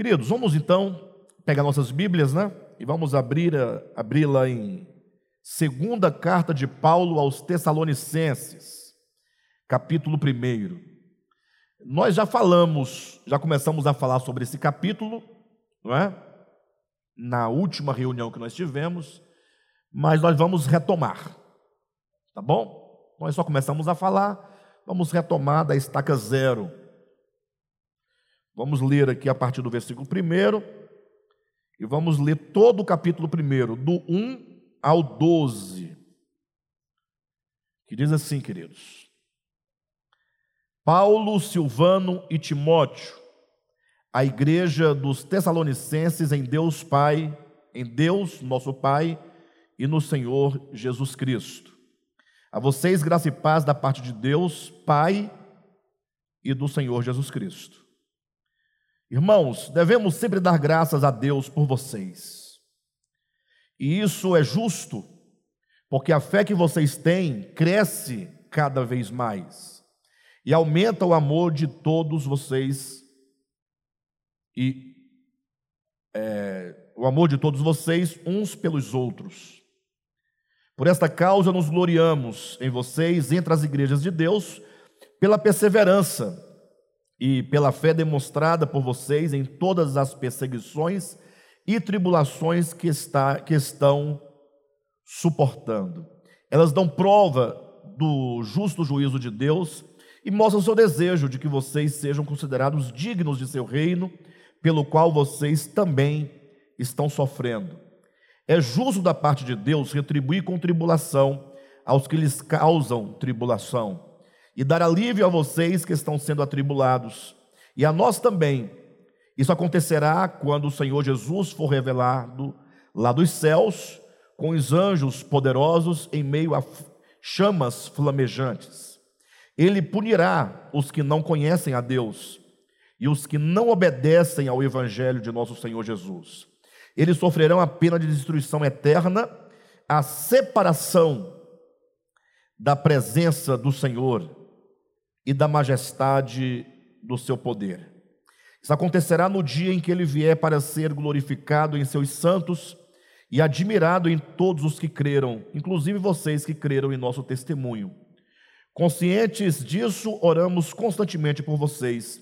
Queridos, vamos então pegar nossas Bíblias, né? E vamos abrir abri-la em segunda carta de Paulo aos Tessalonicenses, capítulo 1. Nós já falamos, já começamos a falar sobre esse capítulo, não é? Na última reunião que nós tivemos, mas nós vamos retomar. Tá bom? Nós só começamos a falar, vamos retomar da estaca zero. Vamos ler aqui a partir do versículo 1 e vamos ler todo o capítulo 1, do 1 ao 12, que diz assim, queridos: Paulo, Silvano e Timóteo, a igreja dos Tessalonicenses em Deus Pai, em Deus, nosso Pai, e no Senhor Jesus Cristo. A vocês graça e paz da parte de Deus, Pai e do Senhor Jesus Cristo. Irmãos, devemos sempre dar graças a Deus por vocês. E isso é justo, porque a fé que vocês têm cresce cada vez mais e aumenta o amor de todos vocês e é, o amor de todos vocês uns pelos outros. Por esta causa nos gloriamos em vocês entre as igrejas de Deus pela perseverança e pela fé demonstrada por vocês em todas as perseguições e tribulações que, está, que estão suportando. Elas dão prova do justo juízo de Deus e mostram seu desejo de que vocês sejam considerados dignos de seu reino, pelo qual vocês também estão sofrendo. É justo da parte de Deus retribuir com tribulação aos que lhes causam tribulação e dar alívio a vocês que estão sendo atribulados, e a nós também. Isso acontecerá quando o Senhor Jesus for revelado lá dos céus, com os anjos poderosos em meio a chamas flamejantes. Ele punirá os que não conhecem a Deus e os que não obedecem ao Evangelho de nosso Senhor Jesus. Eles sofrerão a pena de destruição eterna, a separação da presença do Senhor e da majestade do seu poder. Isso acontecerá no dia em que ele vier para ser glorificado em seus santos e admirado em todos os que creram, inclusive vocês que creram em nosso testemunho. Conscientes disso, oramos constantemente por vocês,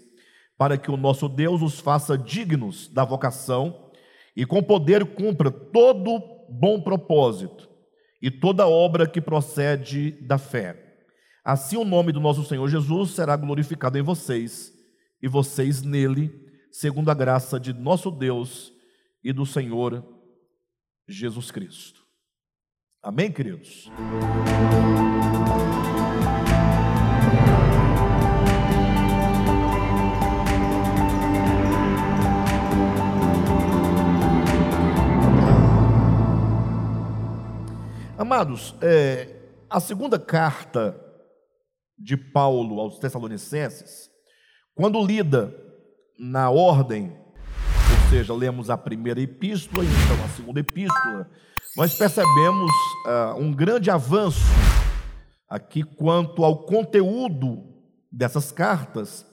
para que o nosso Deus os faça dignos da vocação e com poder cumpra todo bom propósito e toda obra que procede da fé Assim o nome do nosso Senhor Jesus será glorificado em vocês, e vocês nele, segundo a graça de nosso Deus e do Senhor Jesus Cristo. Amém, queridos? Amados, é, a segunda carta de Paulo aos Tessalonicenses, quando lida na ordem, ou seja, lemos a primeira epístola e então a segunda epístola, nós percebemos uh, um grande avanço aqui quanto ao conteúdo dessas cartas,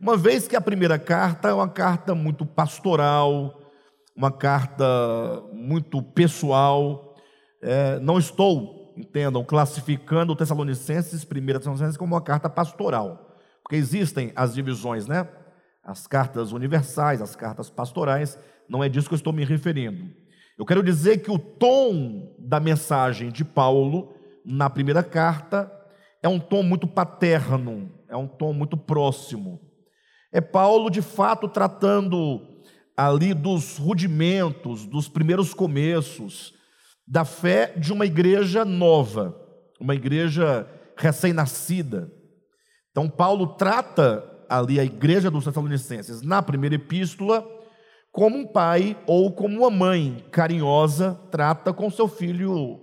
uma vez que a primeira carta é uma carta muito pastoral, uma carta muito pessoal. É, não estou entendam, classificando o Tessalonicenses, 1 Tessalonicenses, como uma carta pastoral. Porque existem as divisões, né? As cartas universais, as cartas pastorais, não é disso que eu estou me referindo. Eu quero dizer que o tom da mensagem de Paulo na primeira carta é um tom muito paterno, é um tom muito próximo. É Paulo, de fato, tratando ali dos rudimentos, dos primeiros começos, da fé de uma igreja nova, uma igreja recém-nascida. Então, Paulo trata ali a igreja dos Tessalonicenses, na primeira epístola, como um pai ou como uma mãe carinhosa trata com seu filho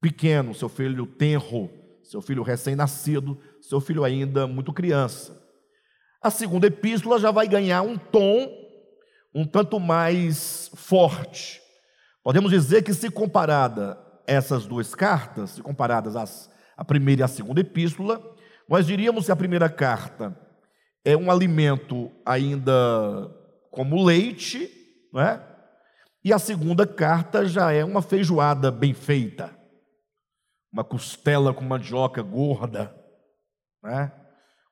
pequeno, seu filho tenro, seu filho recém-nascido, seu filho ainda muito criança. A segunda epístola já vai ganhar um tom um tanto mais forte. Podemos dizer que, se comparada essas duas cartas, se comparadas as, a primeira e a segunda epístola, nós diríamos que a primeira carta é um alimento ainda como leite, não é? E a segunda carta já é uma feijoada bem feita, uma costela com mandioca gorda, né?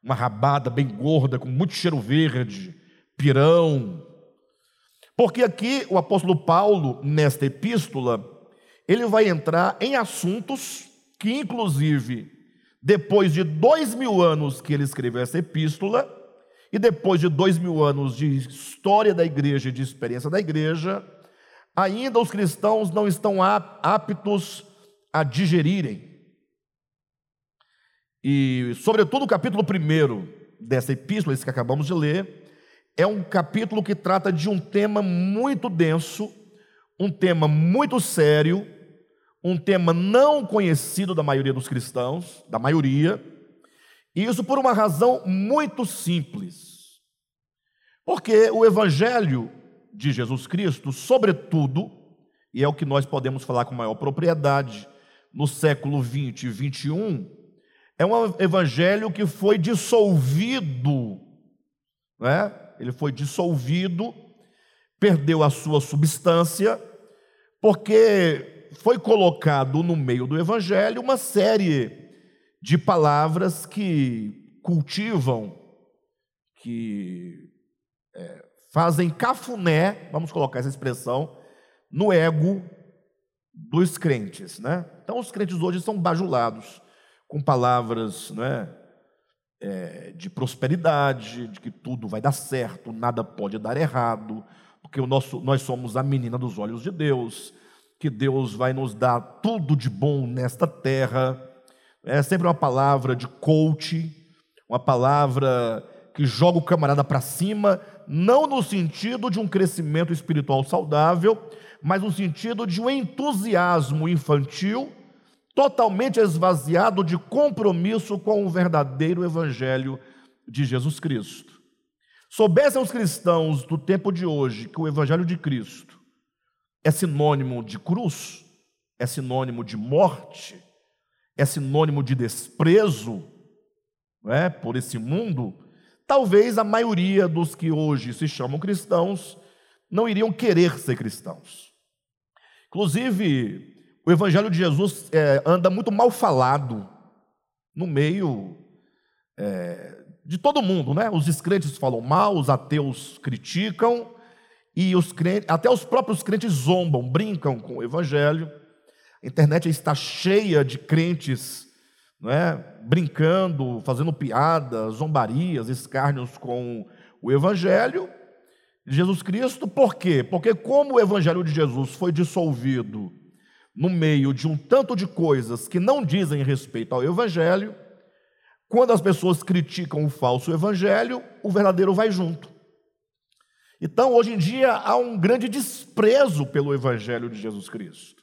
uma rabada bem gorda, com muito cheiro verde, pirão. Porque aqui o apóstolo Paulo, nesta epístola, ele vai entrar em assuntos que, inclusive, depois de dois mil anos que ele escreveu essa epístola, e depois de dois mil anos de história da igreja e de experiência da igreja, ainda os cristãos não estão aptos a digerirem. E, sobretudo, o capítulo 1 dessa epístola, esse que acabamos de ler, é um capítulo que trata de um tema muito denso, um tema muito sério, um tema não conhecido da maioria dos cristãos, da maioria, e isso por uma razão muito simples. Porque o Evangelho de Jesus Cristo, sobretudo, e é o que nós podemos falar com maior propriedade no século 20 e 21, é um evangelho que foi dissolvido, né? Ele foi dissolvido, perdeu a sua substância, porque foi colocado no meio do evangelho uma série de palavras que cultivam, que é, fazem cafuné, vamos colocar essa expressão, no ego dos crentes, né? Então os crentes hoje são bajulados com palavras, né, é, de prosperidade, de que tudo vai dar certo, nada pode dar errado, porque o nosso, nós somos a menina dos olhos de Deus, que Deus vai nos dar tudo de bom nesta terra. É sempre uma palavra de coach, uma palavra que joga o camarada para cima, não no sentido de um crescimento espiritual saudável, mas no sentido de um entusiasmo infantil, totalmente esvaziado de compromisso com o verdadeiro evangelho de Jesus Cristo. Soubessem os cristãos do tempo de hoje que o evangelho de Cristo é sinônimo de cruz, é sinônimo de morte, é sinônimo de desprezo, é, por esse mundo, talvez a maioria dos que hoje se chamam cristãos não iriam querer ser cristãos. Inclusive, o Evangelho de Jesus é, anda muito mal falado no meio é, de todo mundo, né? Os descrentes falam mal, os ateus criticam, e os crentes, até os próprios crentes zombam, brincam com o Evangelho. A internet está cheia de crentes não é? brincando, fazendo piadas, zombarias, escárnios com o Evangelho de Jesus Cristo. Por quê? Porque, como o Evangelho de Jesus foi dissolvido no meio de um tanto de coisas que não dizem respeito ao Evangelho, quando as pessoas criticam o falso Evangelho, o verdadeiro vai junto. Então, hoje em dia, há um grande desprezo pelo Evangelho de Jesus Cristo.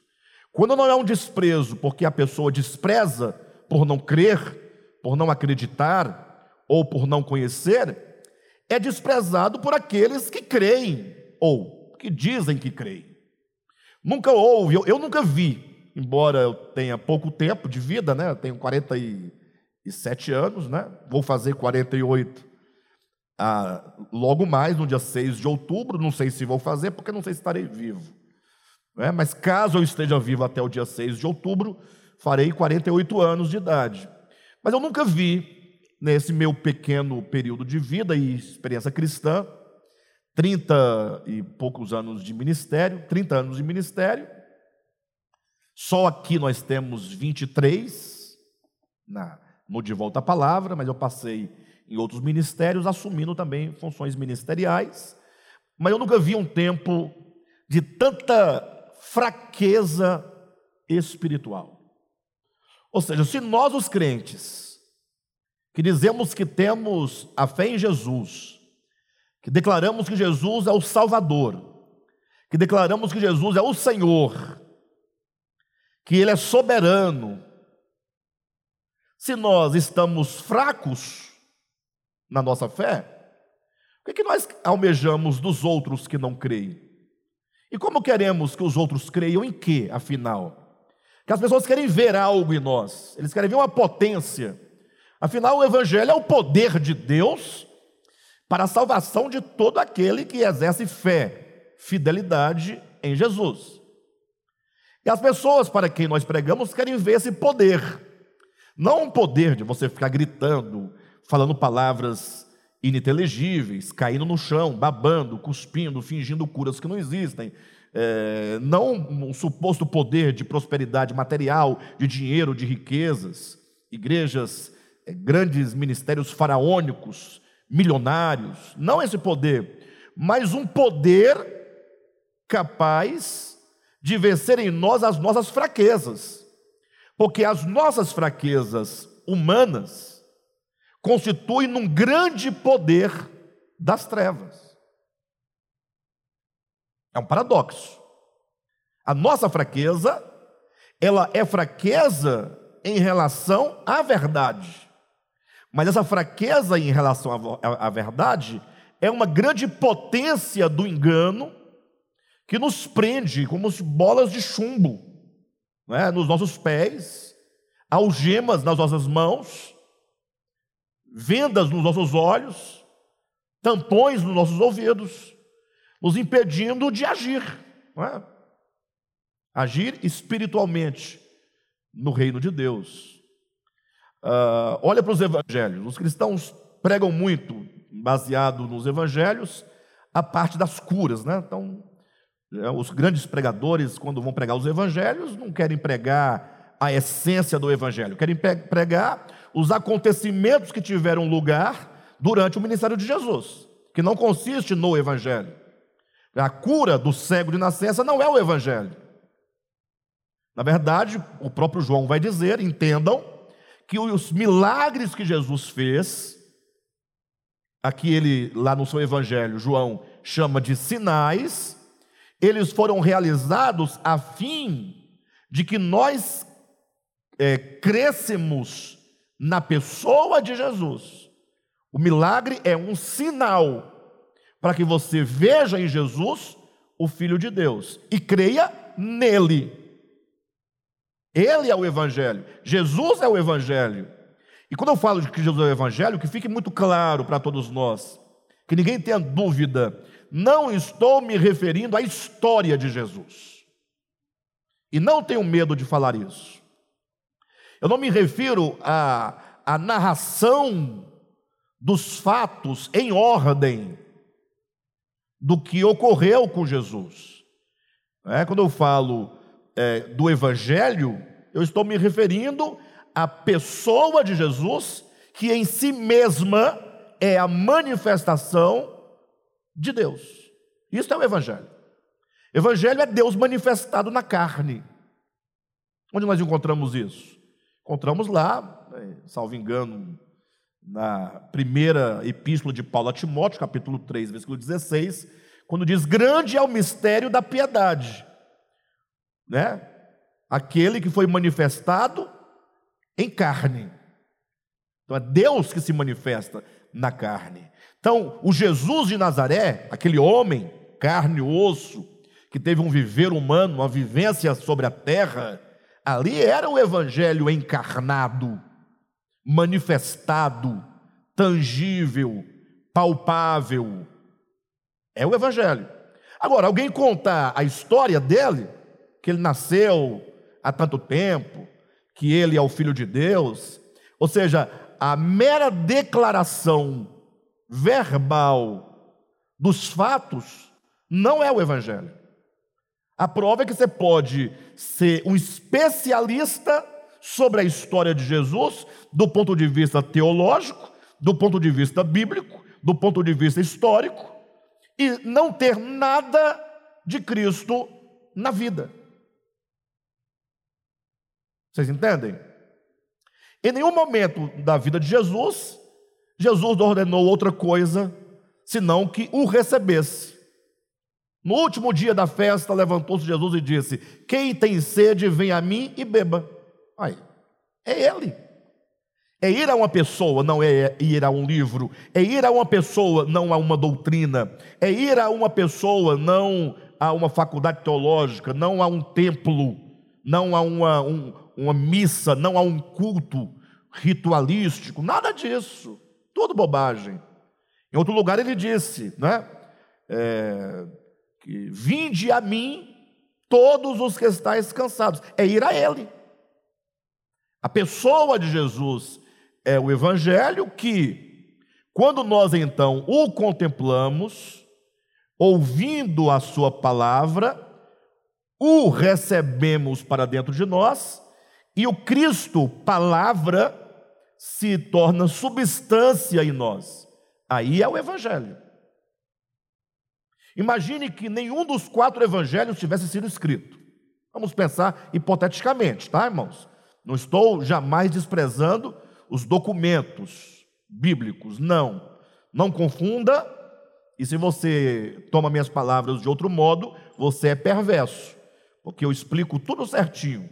Quando não é um desprezo porque a pessoa despreza por não crer, por não acreditar ou por não conhecer, é desprezado por aqueles que creem ou que dizem que creem. Nunca houve, eu, eu nunca vi, embora eu tenha pouco tempo de vida, né? Eu tenho 47 anos, né? Vou fazer 48 ah, logo mais, no dia 6 de outubro. Não sei se vou fazer, porque não sei se estarei vivo. Né? Mas caso eu esteja vivo até o dia 6 de outubro, farei 48 anos de idade. Mas eu nunca vi, nesse meu pequeno período de vida e experiência cristã, 30 e poucos anos de ministério, 30 anos de ministério, só aqui nós temos 23, na, no De Volta à Palavra, mas eu passei em outros ministérios, assumindo também funções ministeriais, mas eu nunca vi um tempo de tanta fraqueza espiritual. Ou seja, se nós, os crentes, que dizemos que temos a fé em Jesus, que declaramos que Jesus é o Salvador, que declaramos que Jesus é o Senhor, que Ele é soberano, se nós estamos fracos na nossa fé, o que, é que nós almejamos dos outros que não creem? E como queremos que os outros creiam em quê, afinal? Que as pessoas querem ver algo em nós, eles querem ver uma potência. Afinal, o Evangelho é o poder de Deus para a salvação de todo aquele que exerce fé, fidelidade em Jesus. E as pessoas para quem nós pregamos querem ver esse poder, não um poder de você ficar gritando, falando palavras ininteligíveis, caindo no chão, babando, cuspindo, fingindo curas que não existem. É, não um suposto poder de prosperidade material, de dinheiro, de riquezas, igrejas, é, grandes ministérios faraônicos, milionários, não esse poder, mas um poder capaz de vencer em nós as nossas fraquezas, porque as nossas fraquezas humanas constitui num grande poder das trevas. É um paradoxo. A nossa fraqueza, ela é fraqueza em relação à verdade. Mas essa fraqueza em relação à, verdade é uma grande potência do engano que nos prende como bolas de chumbo né, nos nossos pés, algemas nas nossas mãos, vendas nos nossos olhos, tampões nos nossos ouvidos, nos impedindo de agir, é? agir espiritualmente no reino de Deus. Uh, olha para os evangelhos, os cristãos pregam muito, baseado nos evangelhos, a parte das curas, né? Então, é, os grandes pregadores, quando vão pregar os evangelhos, não querem pregar a essência do evangelho, querem pregar os acontecimentos que tiveram lugar durante o ministério de Jesus, que não consiste no Evangelho. A cura do cego de nascença não é o Evangelho. Na verdade, o próprio João vai dizer: entendam que os milagres que Jesus fez, aqui ele, lá no seu Evangelho, João chama de sinais, eles foram realizados a fim de que nós é, crescemos na pessoa de Jesus. O milagre é um sinal para que você veja em Jesus o Filho de Deus e creia nele. Ele é o Evangelho, Jesus é o Evangelho. E quando eu falo de que Jesus é o Evangelho, que fique muito claro para todos nós, que ninguém tenha dúvida, não estou me referindo à história de Jesus. E não tenho medo de falar isso. Eu não me refiro à, à narração dos fatos em ordem do que ocorreu com Jesus. É, quando eu falo é, do Evangelho, eu estou me referindo à pessoa de Jesus, que em si mesma é a manifestação de Deus. Isso é o Evangelho. Evangelho é Deus manifestado na carne. Onde nós encontramos isso? Encontramos lá, né, salvo engano, na primeira epístola de Paulo a Timóteo, capítulo 3, versículo 16, quando diz: Grande é o mistério da piedade, né? Aquele que foi manifestado em carne. Então é Deus que se manifesta na carne. Então, o Jesus de Nazaré, aquele homem, carne e osso, que teve um viver humano, uma vivência sobre a terra, Ali era o evangelho encarnado, manifestado, tangível, palpável. É o evangelho. Agora, alguém contar a história dele, que ele nasceu há tanto tempo, que ele é o filho de Deus, ou seja, a mera declaração verbal dos fatos não é o evangelho. A prova é que você pode ser um especialista sobre a história de Jesus, do ponto de vista teológico, do ponto de vista bíblico, do ponto de vista histórico, e não ter nada de Cristo na vida. Vocês entendem? Em nenhum momento da vida de Jesus, Jesus ordenou outra coisa senão que o recebesse. No último dia da festa, levantou-se Jesus e disse: Quem tem sede, vem a mim e beba. Aí, é Ele. É ir a uma pessoa, não é ir a um livro. É ir a uma pessoa, não a uma doutrina. É ir a uma pessoa, não a uma faculdade teológica, não a um templo, não a uma, um, uma missa, não a um culto ritualístico. Nada disso. Tudo bobagem. Em outro lugar ele disse, né? É, que vinde a mim todos os que estáis cansados. É ir a Ele. A pessoa de Jesus é o Evangelho que, quando nós então o contemplamos, ouvindo a Sua palavra, o recebemos para dentro de nós e o Cristo, palavra, se torna substância em nós. Aí é o Evangelho. Imagine que nenhum dos quatro evangelhos tivesse sido escrito. Vamos pensar hipoteticamente, tá, irmãos? Não estou jamais desprezando os documentos bíblicos, não. Não confunda, e se você toma minhas palavras de outro modo, você é perverso, porque eu explico tudo certinho,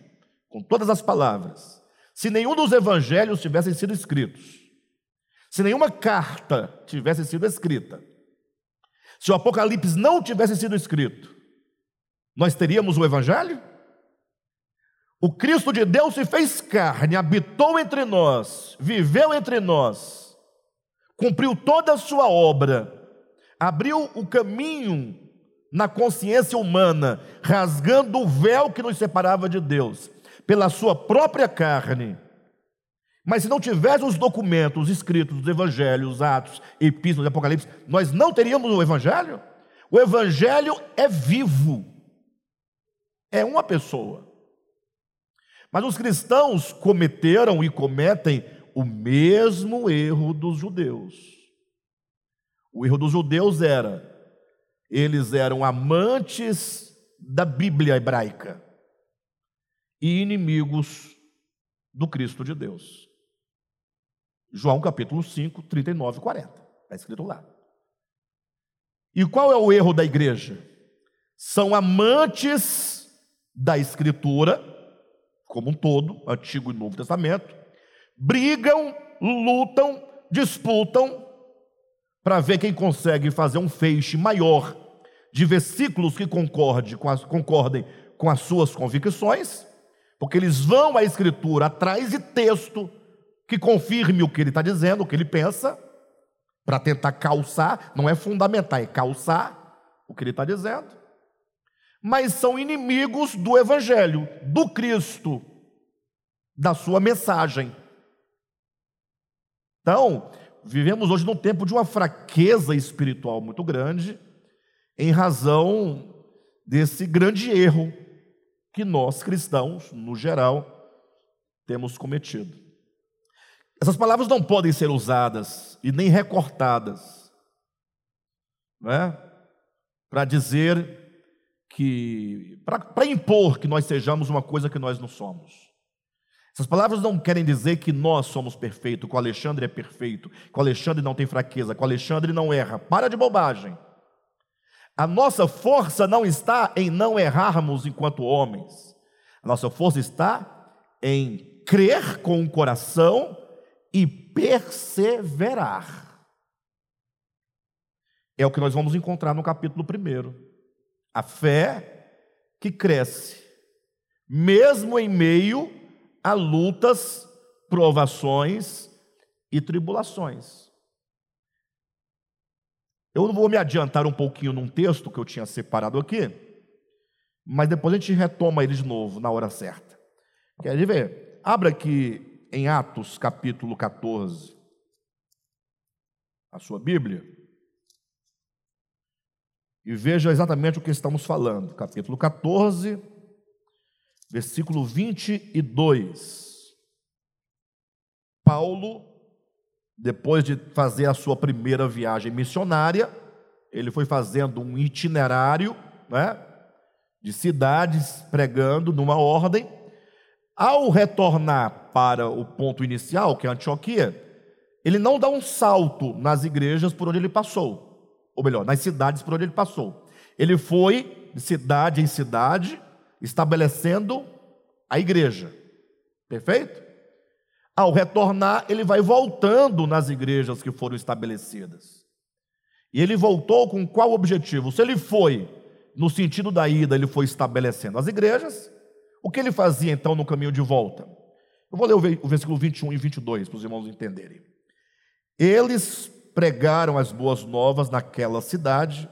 com todas as palavras. Se nenhum dos evangelhos tivessem sido escritos, se nenhuma carta tivesse sido escrita, se o Apocalipse não tivesse sido escrito, nós teríamos o Evangelho? O Cristo de Deus se fez carne, habitou entre nós, viveu entre nós, cumpriu toda a sua obra, abriu o caminho na consciência humana, rasgando o véu que nos separava de Deus, pela sua própria carne mas se não tivesse os documentos escritos dos evangelhos, atos, epístolas, apocalipse, nós não teríamos o evangelho? O evangelho é vivo. É uma pessoa. Mas os cristãos cometeram e cometem o mesmo erro dos judeus. O erro dos judeus era eles eram amantes da Bíblia hebraica e inimigos do Cristo de Deus. João capítulo 5, 39 e 40. Está escrito lá. E qual é o erro da igreja? São amantes da Escritura, como um todo, Antigo e Novo Testamento, brigam, lutam, disputam, para ver quem consegue fazer um feixe maior de versículos que concorde com as, concordem com as suas convicções, porque eles vão à Escritura atrás de texto que confirme o que ele está dizendo, o que ele pensa, para tentar calçar, não é fundamental, é calçar o que ele está dizendo. Mas são inimigos do Evangelho, do Cristo, da sua mensagem. Então, vivemos hoje num tempo de uma fraqueza espiritual muito grande, em razão desse grande erro que nós cristãos, no geral, temos cometido. Essas palavras não podem ser usadas e nem recortadas né, para dizer que, para impor que nós sejamos uma coisa que nós não somos. Essas palavras não querem dizer que nós somos perfeitos, que o Alexandre é perfeito, que o Alexandre não tem fraqueza, que o Alexandre não erra. Para de bobagem. A nossa força não está em não errarmos enquanto homens. A nossa força está em crer com o coração e perseverar. É o que nós vamos encontrar no capítulo 1. A fé que cresce, mesmo em meio a lutas, provações e tribulações. Eu vou me adiantar um pouquinho num texto que eu tinha separado aqui, mas depois a gente retoma ele de novo na hora certa. Quer ver? Abra aqui em Atos capítulo 14, a sua Bíblia, e veja exatamente o que estamos falando. Capítulo 14, versículo 22. Paulo, depois de fazer a sua primeira viagem missionária, ele foi fazendo um itinerário né, de cidades, pregando numa ordem. Ao retornar para o ponto inicial, que é Antioquia, ele não dá um salto nas igrejas por onde ele passou, ou melhor, nas cidades por onde ele passou. Ele foi de cidade em cidade, estabelecendo a igreja. Perfeito? Ao retornar, ele vai voltando nas igrejas que foram estabelecidas. E ele voltou com qual objetivo? Se ele foi no sentido da ida, ele foi estabelecendo as igrejas, o que ele fazia então no caminho de volta? Eu vou ler o versículo 21 e 22 para os irmãos entenderem. Eles, pregaram as boas novas naquela cidade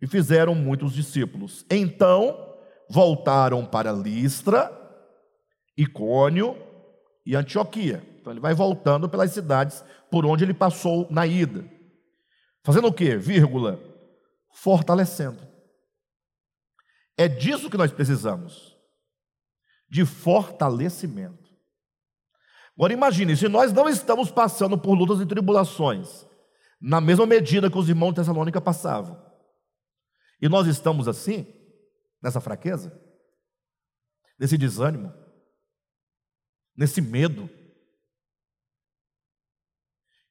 e fizeram muitos discípulos. Então voltaram para Listra, Icônio e Antioquia. Então ele vai voltando pelas cidades por onde ele passou na ida. Fazendo o quê? Vírgula. Fortalecendo. É disso que nós precisamos. De fortalecimento. Agora imagine, se nós não estamos passando por lutas e tribulações, na mesma medida que os irmãos de Tessalônica passavam, e nós estamos assim, nessa fraqueza, nesse desânimo, nesse medo.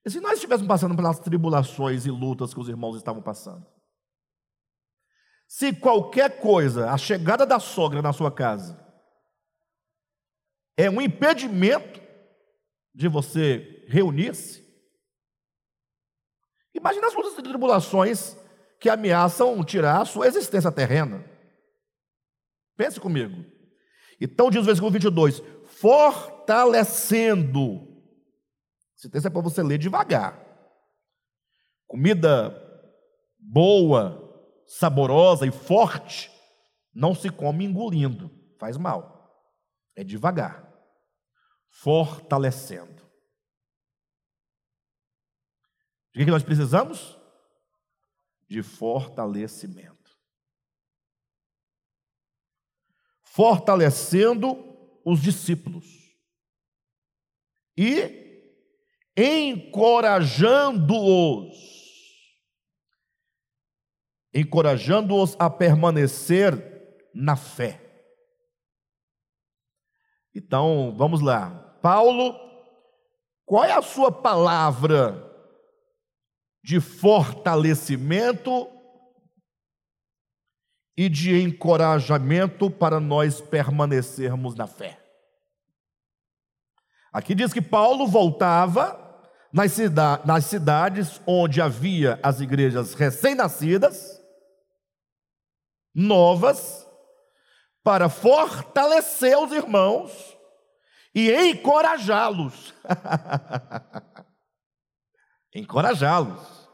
E se nós estivéssemos passando pelas tribulações e lutas que os irmãos estavam passando? Se qualquer coisa, a chegada da sogra na sua casa, é um impedimento de você reunir-se, imagine as lutas e tribulações que ameaçam tirar a sua existência terrena. Pense comigo. Então diz o versículo 22: fortalecendo. Esse texto é para você ler devagar. Comida boa, saborosa e forte não se come engolindo, faz mal. É devagar. Fortalecendo. O que nós precisamos? de fortalecimento. Fortalecendo os discípulos e encorajando-os, encorajando-os a permanecer na fé. Então, vamos lá. Paulo, qual é a sua palavra de fortalecimento e de encorajamento para nós permanecermos na fé. Aqui diz que Paulo voltava nas, cida nas cidades onde havia as igrejas recém-nascidas, novas, para fortalecer os irmãos e encorajá-los. encorajá-los.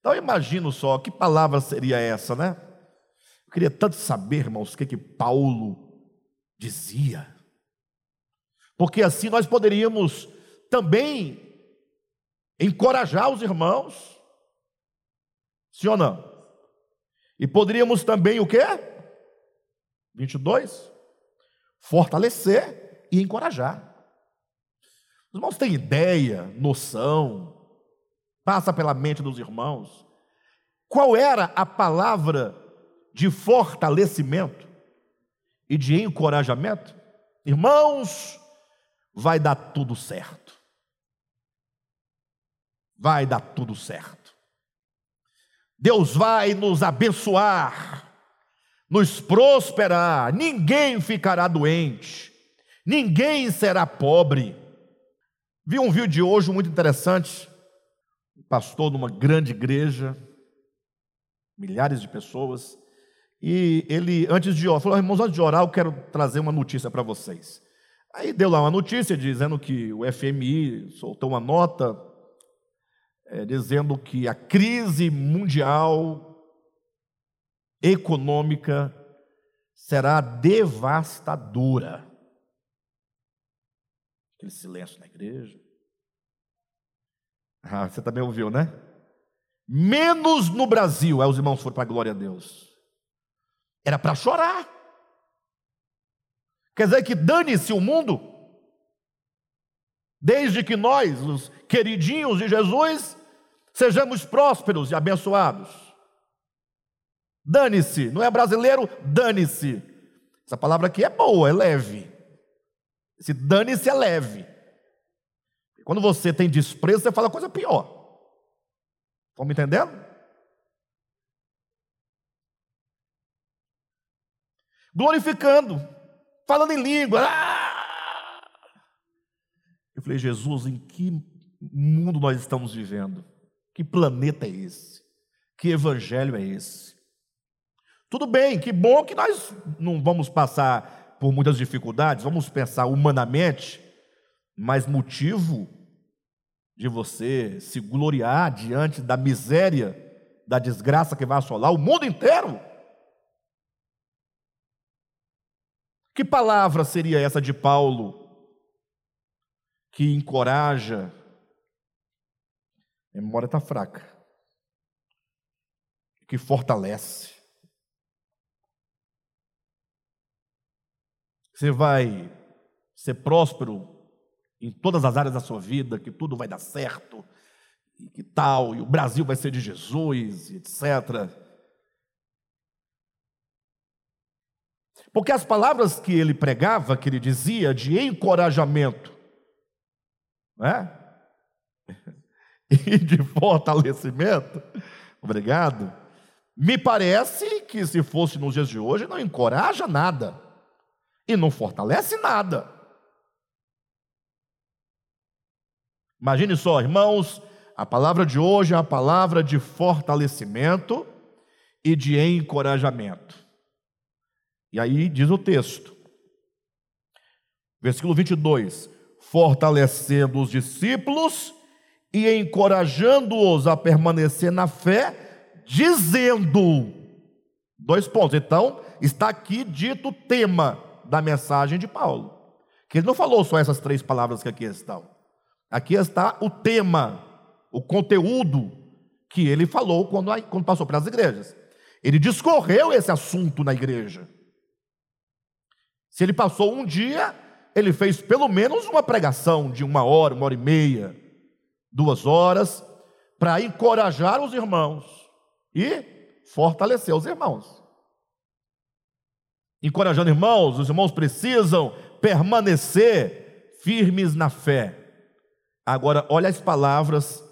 Então imagino só, que palavra seria essa, né? Eu queria tanto saber, irmãos, o que que Paulo dizia. Porque assim nós poderíamos também encorajar os irmãos. Sim ou não? E poderíamos também o quê? 22. Fortalecer e encorajar. Os irmãos têm ideia, noção, passa pela mente dos irmãos. Qual era a palavra de fortalecimento e de encorajamento? Irmãos, vai dar tudo certo. Vai dar tudo certo. Deus vai nos abençoar, nos prosperar, ninguém ficará doente, ninguém será pobre Vi um vídeo de hoje muito interessante. Um pastor numa grande igreja, milhares de pessoas. E ele, antes de orar, falou: irmãos, antes de orar, eu quero trazer uma notícia para vocês. Aí deu lá uma notícia dizendo que o FMI soltou uma nota é, dizendo que a crise mundial econômica será devastadora. Aquele silêncio na igreja. Ah, você também ouviu, né? Menos no Brasil. Aí os irmãos foram para a glória a Deus. Era para chorar. Quer dizer que dane-se o mundo. Desde que nós, os queridinhos de Jesus, sejamos prósperos e abençoados. Dane-se, não é brasileiro? Dane-se. Essa palavra aqui é boa, é leve. Esse dane-se é leve. Quando você tem desprezo, você fala coisa pior. Estão me entendendo? Glorificando, falando em língua. Ah! Eu falei, Jesus, em que mundo nós estamos vivendo? Que planeta é esse? Que evangelho é esse? Tudo bem, que bom que nós não vamos passar por muitas dificuldades, vamos pensar humanamente, mas motivo de você se gloriar diante da miséria, da desgraça que vai assolar o mundo inteiro. Que palavra seria essa de Paulo que encoraja? A memória está fraca. Que fortalece. Você vai ser próspero em todas as áreas da sua vida, que tudo vai dar certo, e que tal, e o Brasil vai ser de Jesus, etc. Porque as palavras que ele pregava, que ele dizia de encorajamento, né? e de fortalecimento, obrigado, me parece que se fosse nos dias de hoje, não encoraja nada e não fortalece nada. Imagine só, irmãos, a palavra de hoje é a palavra de fortalecimento e de encorajamento. E aí diz o texto, versículo 22: fortalecendo os discípulos e encorajando-os a permanecer na fé, dizendo. Dois pontos. Então, está aqui dito o tema da mensagem de Paulo. Que ele não falou só essas três palavras que aqui estão. Aqui está o tema, o conteúdo que ele falou quando, quando passou pelas igrejas. Ele discorreu esse assunto na igreja. Se ele passou um dia, ele fez pelo menos uma pregação de uma hora, uma hora e meia, duas horas, para encorajar os irmãos e fortalecer os irmãos. Encorajando irmãos, os irmãos precisam permanecer firmes na fé. Agora, olha as palavras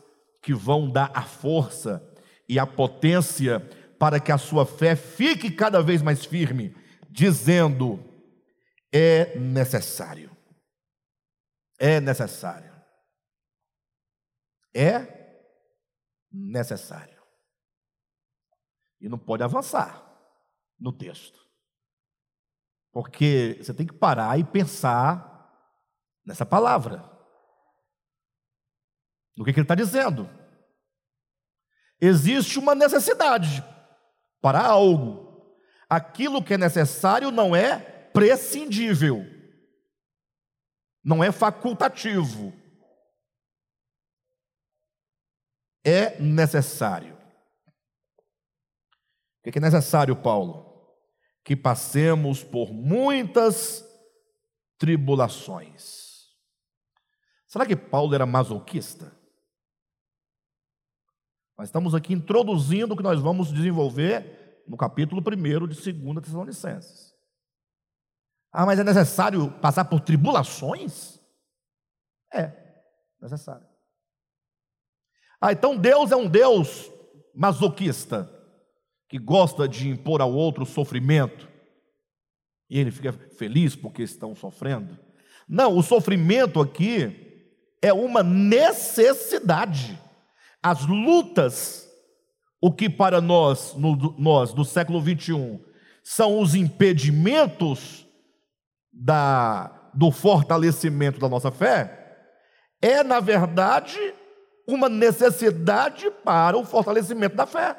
que vão dar a força e a potência para que a sua fé fique cada vez mais firme, dizendo: é necessário. É necessário. É necessário. E não pode avançar no texto. Porque você tem que parar e pensar nessa palavra. No que, que ele está dizendo. Existe uma necessidade para algo. Aquilo que é necessário não é prescindível, não é facultativo, é necessário. O que é necessário, Paulo? Que passemos por muitas tribulações. Será que Paulo era masoquista? Nós estamos aqui introduzindo o que nós vamos desenvolver no capítulo 1 de 2 Tessalonicenses. Ah, mas é necessário passar por tribulações? É, necessário. Ah, então Deus é um Deus masoquista, que gosta de impor ao outro sofrimento, e ele fica feliz porque estão sofrendo. Não, o sofrimento aqui é uma necessidade. As lutas, o que para nós, no, nós do século 21, são os impedimentos da, do fortalecimento da nossa fé é, na verdade, uma necessidade para o fortalecimento da fé.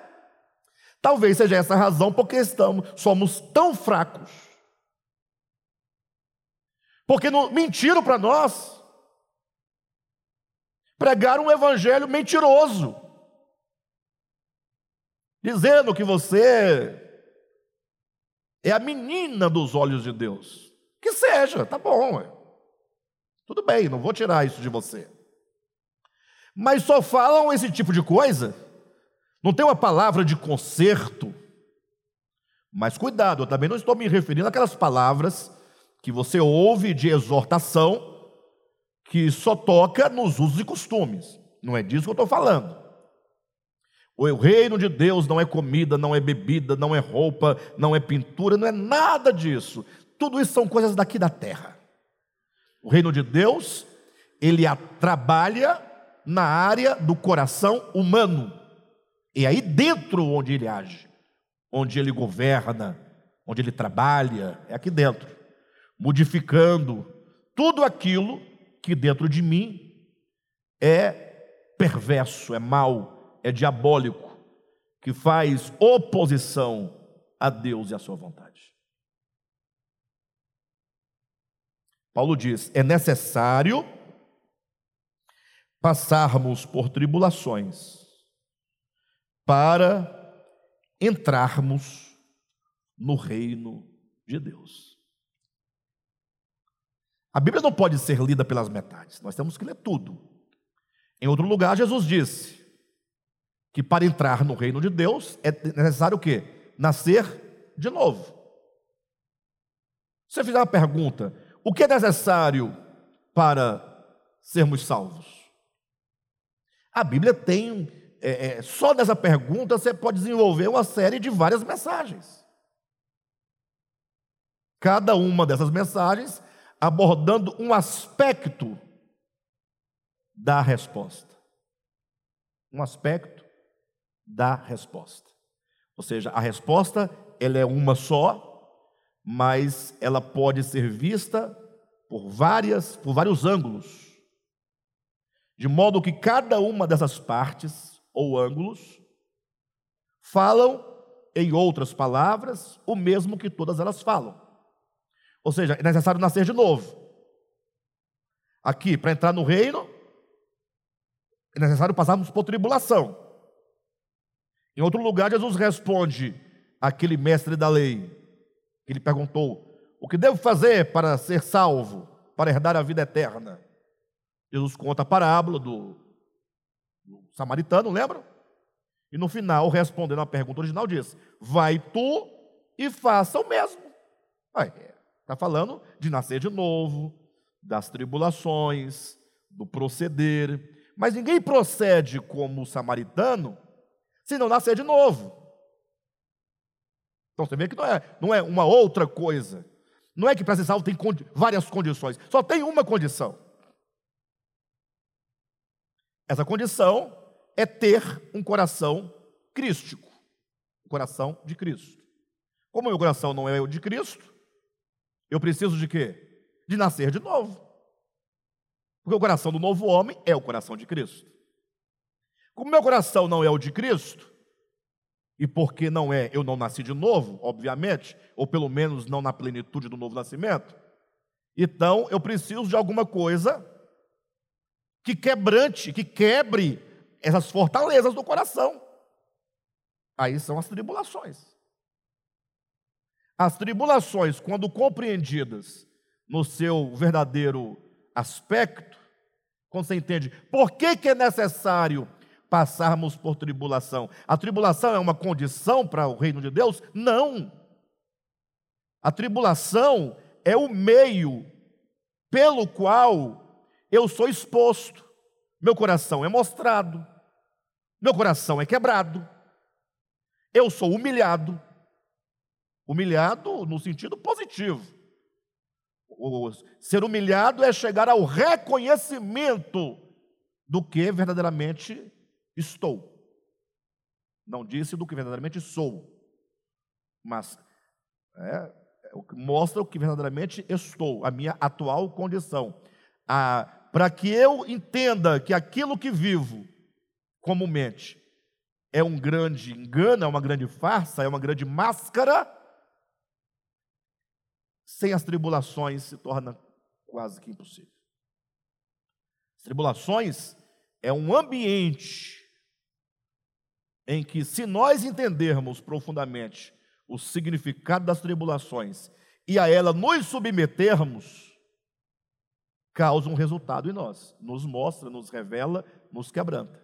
Talvez seja essa a razão porque estamos, somos tão fracos. Porque no, mentiram para nós. Pregaram um evangelho mentiroso. Dizendo que você é a menina dos olhos de Deus. Que seja, tá bom. Tudo bem, não vou tirar isso de você. Mas só falam esse tipo de coisa. Não tem uma palavra de conserto. Mas cuidado, eu também não estou me referindo àquelas palavras que você ouve de exortação que só toca nos usos e costumes. Não é disso que eu estou falando. O reino de Deus não é comida, não é bebida, não é roupa, não é pintura, não é nada disso. Tudo isso são coisas daqui da terra. O reino de Deus, ele trabalha na área do coração humano. E aí dentro onde ele age, onde ele governa, onde ele trabalha, é aqui dentro, modificando tudo aquilo que dentro de mim é perverso, é mau, é diabólico, que faz oposição a Deus e à sua vontade. Paulo diz: é necessário passarmos por tribulações para entrarmos no reino de Deus. A Bíblia não pode ser lida pelas metades, nós temos que ler tudo. Em outro lugar, Jesus disse que para entrar no reino de Deus é necessário o quê? Nascer de novo. Se você fizer uma pergunta, o que é necessário para sermos salvos? A Bíblia tem, é, é, só dessa pergunta você pode desenvolver uma série de várias mensagens. Cada uma dessas mensagens abordando um aspecto da resposta. Um aspecto da resposta. Ou seja, a resposta ela é uma só, mas ela pode ser vista por várias, por vários ângulos. De modo que cada uma dessas partes ou ângulos falam, em outras palavras, o mesmo que todas elas falam. Ou seja, é necessário nascer de novo. Aqui, para entrar no reino, é necessário passarmos por tribulação. Em outro lugar, Jesus responde àquele mestre da lei: ele perguntou: O que devo fazer para ser salvo, para herdar a vida eterna? Jesus conta a parábola do, do samaritano, lembra? E no final, respondendo à pergunta original, diz: Vai tu e faça o mesmo. Está falando de nascer de novo, das tribulações, do proceder. Mas ninguém procede como o samaritano se não nascer de novo. Então você vê que não é, não é uma outra coisa. Não é que para ser salvo tem condi várias condições. Só tem uma condição. Essa condição é ter um coração crístico. Um coração de Cristo. Como o meu coração não é o de Cristo, eu preciso de quê? De nascer de novo. Porque o coração do novo homem é o coração de Cristo. Como meu coração não é o de Cristo, e porque não é, eu não nasci de novo, obviamente, ou pelo menos não na plenitude do novo nascimento. Então, eu preciso de alguma coisa que quebrante, que quebre essas fortalezas do coração. Aí são as tribulações. As tribulações, quando compreendidas no seu verdadeiro aspecto, quando você entende por que, que é necessário passarmos por tribulação. A tribulação é uma condição para o reino de Deus? Não. A tribulação é o meio pelo qual eu sou exposto. Meu coração é mostrado, meu coração é quebrado, eu sou humilhado. Humilhado no sentido positivo. Ser humilhado é chegar ao reconhecimento do que verdadeiramente estou. Não disse do que verdadeiramente sou, mas é, é mostra o que verdadeiramente estou, a minha atual condição. Para que eu entenda que aquilo que vivo comumente é um grande engano, é uma grande farsa, é uma grande máscara, sem as tribulações se torna quase que impossível. As tribulações é um ambiente em que, se nós entendermos profundamente o significado das tribulações e a ela nos submetermos, causa um resultado em nós, nos mostra, nos revela, nos quebranta.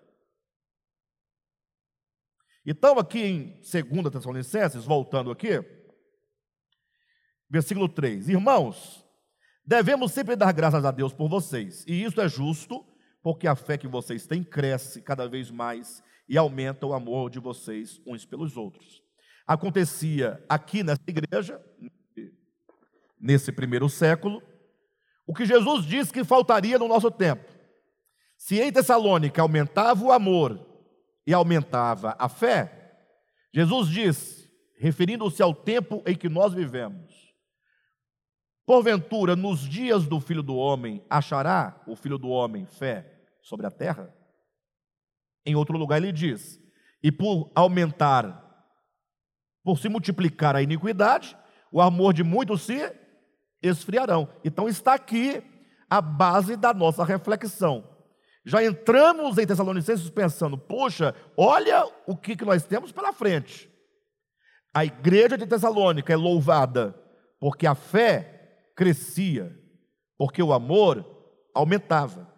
Então, aqui em 2 Tessalonicenses, voltando aqui, versículo 3: Irmãos, devemos sempre dar graças a Deus por vocês, e isso é justo, porque a fé que vocês têm cresce cada vez mais e aumenta o amor de vocês uns pelos outros. Acontecia aqui nessa igreja, nesse primeiro século, o que Jesus disse que faltaria no nosso tempo. Se em Tessalônica aumentava o amor e aumentava a fé, Jesus disse, referindo-se ao tempo em que nós vivemos: Porventura, nos dias do filho do homem, achará o filho do homem fé sobre a terra? Em outro lugar ele diz: E por aumentar, por se multiplicar a iniquidade, o amor de muitos se esfriarão. Então está aqui a base da nossa reflexão. Já entramos em Tessalonicenses pensando, poxa, olha o que, que nós temos pela frente. A igreja de Tessalônica é louvada porque a fé crescia, porque o amor aumentava.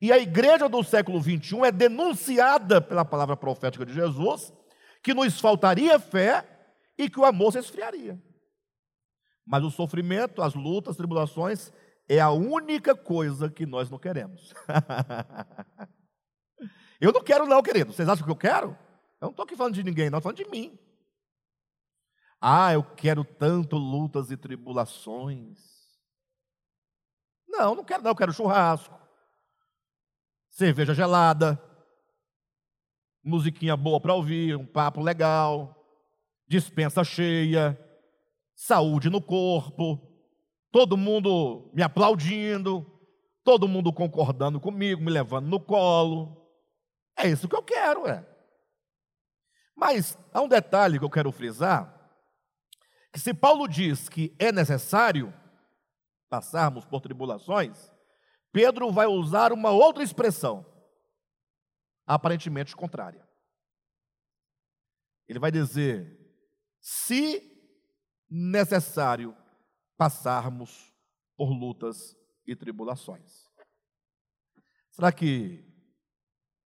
E a igreja do século 21 é denunciada pela palavra profética de Jesus que nos faltaria fé e que o amor se esfriaria. Mas o sofrimento, as lutas, as tribulações é a única coisa que nós não queremos. eu não quero, não, querido. Vocês acham que eu quero? Eu não estou aqui falando de ninguém, não, estou falando de mim. Ah, eu quero tanto lutas e tribulações. Não, não quero, não. Eu quero churrasco, cerveja gelada, musiquinha boa para ouvir, um papo legal, dispensa cheia, saúde no corpo, todo mundo me aplaudindo, todo mundo concordando comigo, me levando no colo. É isso que eu quero, é. Mas há um detalhe que eu quero frisar, que se Paulo diz que é necessário passarmos por tribulações, Pedro vai usar uma outra expressão, aparentemente contrária. Ele vai dizer: se necessário passarmos por lutas e tribulações. Será que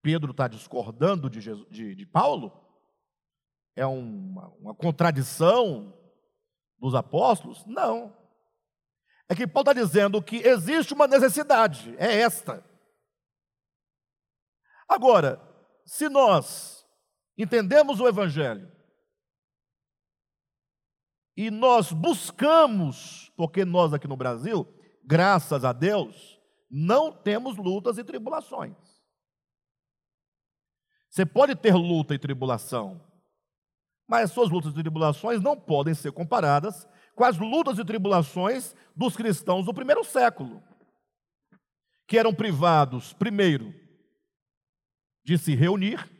Pedro está discordando de, Jesus, de, de, Paulo? É uma, uma contradição dos apóstolos? Não. É que Paulo está dizendo que existe uma necessidade, é esta. Agora, se nós entendemos o Evangelho e nós buscamos, porque nós aqui no Brasil, graças a Deus, não temos lutas e tribulações. Você pode ter luta e tribulação, mas as suas lutas e tribulações não podem ser comparadas com as lutas e tribulações dos cristãos do primeiro século, que eram privados, primeiro, de se reunir.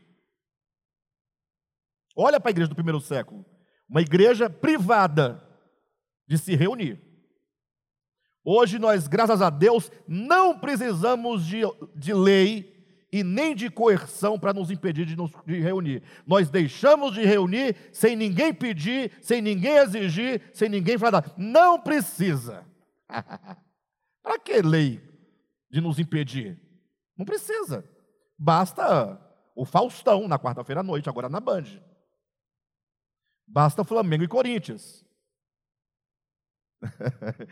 Olha para a igreja do primeiro século uma igreja privada de se reunir. Hoje nós, graças a Deus, não precisamos de, de lei e nem de coerção para nos impedir de nos de reunir. Nós deixamos de reunir sem ninguém pedir, sem ninguém exigir, sem ninguém falar. Não precisa. para que lei de nos impedir? Não precisa. Basta o Faustão na quarta-feira à noite, agora na Band. Basta Flamengo e Corinthians.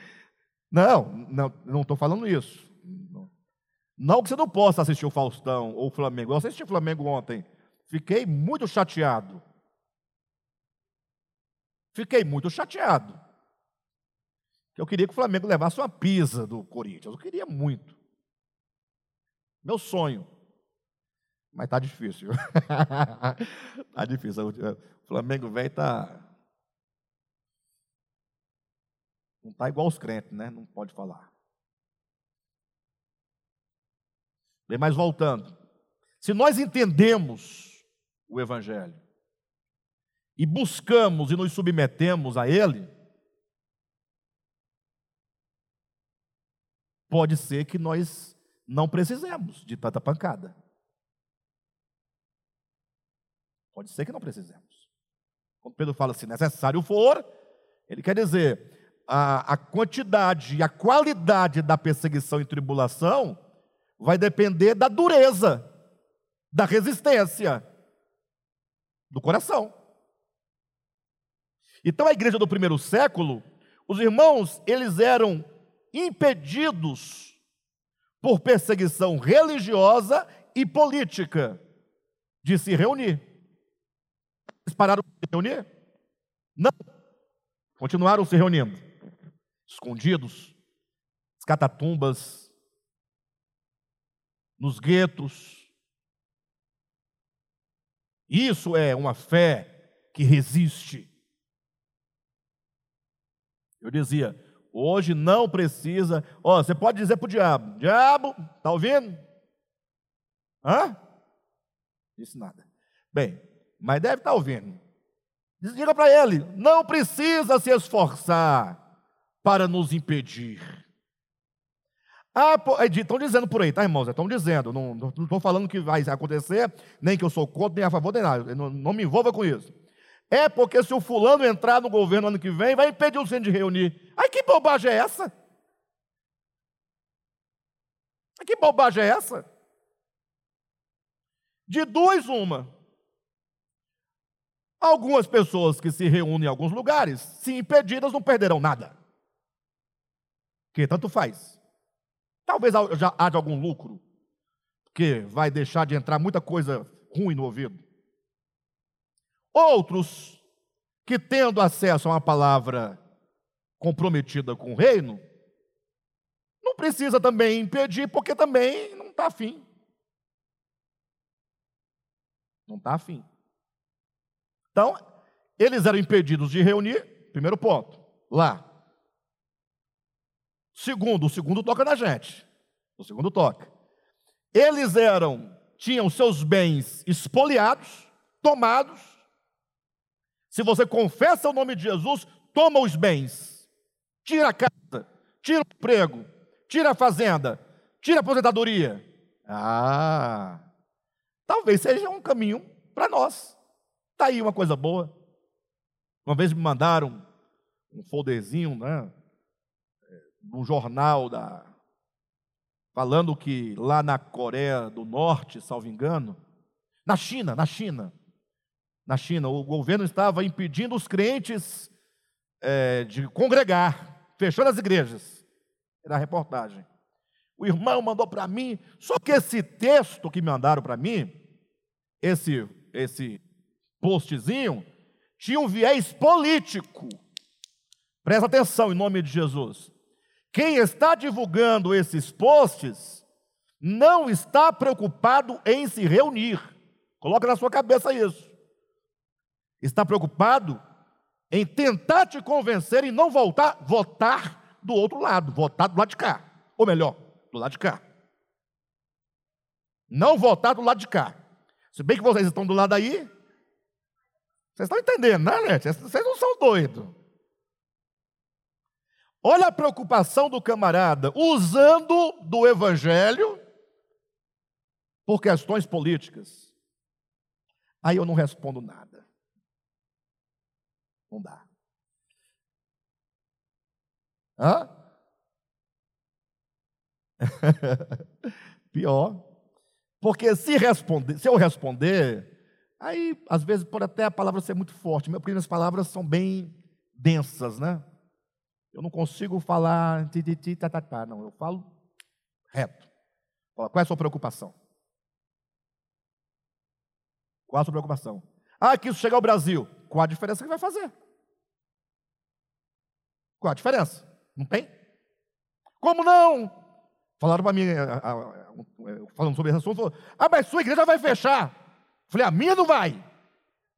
não, não estou falando isso. Não que você não possa assistir o Faustão ou o Flamengo. Eu assisti o Flamengo ontem. Fiquei muito chateado. Fiquei muito chateado. Eu queria que o Flamengo levasse uma pisa do Corinthians. Eu queria muito. Meu sonho. Mas tá difícil. tá difícil. O Flamengo velho tá não tá igual os crentes, né? Não pode falar. Bem, mas voltando. Se nós entendemos o evangelho e buscamos e nos submetemos a ele, pode ser que nós não precisemos de tanta pancada. Pode ser que não precisemos. Quando Pedro fala se necessário for, ele quer dizer a, a quantidade e a qualidade da perseguição e tribulação vai depender da dureza, da resistência do coração. Então a igreja do primeiro século, os irmãos, eles eram impedidos por perseguição religiosa e política de se reunir. Eles pararam de se reunir? Não. Continuaram se reunindo. Escondidos, as catatumbas, nos guetos. Isso é uma fé que resiste. Eu dizia, hoje não precisa. Ó, você pode dizer para o diabo: Diabo, está ouvindo? Hã? Disse nada. Bem, mas deve estar ouvindo. Diga para ele: não precisa se esforçar para nos impedir. Ah, estão dizendo por aí, tá, irmãos? Estão dizendo, não estou falando que vai acontecer, nem que eu sou contra, nem a favor, nem nada. Não, não me envolva com isso. É porque se o fulano entrar no governo ano que vem, vai impedir o centro de reunir. Ai, que bobagem é essa? Que bobagem é essa? De duas, uma. Algumas pessoas que se reúnem em alguns lugares, se impedidas, não perderão nada. Que tanto faz. Talvez já haja algum lucro, porque vai deixar de entrar muita coisa ruim no ouvido. Outros que tendo acesso a uma palavra comprometida com o reino, não precisa também impedir, porque também não está afim. Não está afim. Então, eles eram impedidos de reunir, primeiro ponto, lá. Segundo, o segundo toca na gente. O segundo toca. Eles eram, tinham seus bens espoliados, tomados. Se você confessa o nome de Jesus, toma os bens. Tira a casa, tira o emprego, tira a fazenda, tira a aposentadoria. Ah, talvez seja um caminho para nós. Está aí uma coisa boa. Uma vez me mandaram um folderzinho, né? Num jornal da. Falando que lá na Coreia do Norte, salvo engano, na China, na China, na China, o governo estava impedindo os crentes é, de congregar, fechando as igrejas. Era a reportagem. O irmão mandou para mim, só que esse texto que mandaram para mim, esse, esse postzinho tinha um viés político. Presta atenção em nome de Jesus. Quem está divulgando esses posts não está preocupado em se reunir. Coloca na sua cabeça isso. Está preocupado em tentar te convencer e não voltar, votar do outro lado, votar do lado de cá. Ou melhor, do lado de cá. Não votar do lado de cá. Se bem que vocês estão do lado aí, vocês estão entendendo, né, Lete? Vocês não são doidos. Olha a preocupação do camarada usando do evangelho por questões políticas. Aí eu não respondo nada. Não dá. Hã? Pior. Porque se, responder, se eu responder, Aí, às vezes, pode até a palavra ser muito forte, porque minhas palavras são bem densas, né? Eu não consigo falar ti, tá, tá, tá, não, eu falo reto. Qual é a sua preocupação? Qual a sua preocupação? Ah, que isso chega ao Brasil. Qual a diferença que vai fazer? Qual a diferença? Não tem? Como não? Falaram para mim, falando sobre esse assunto, ah, mas sua igreja vai fechar. Falei, a minha não vai.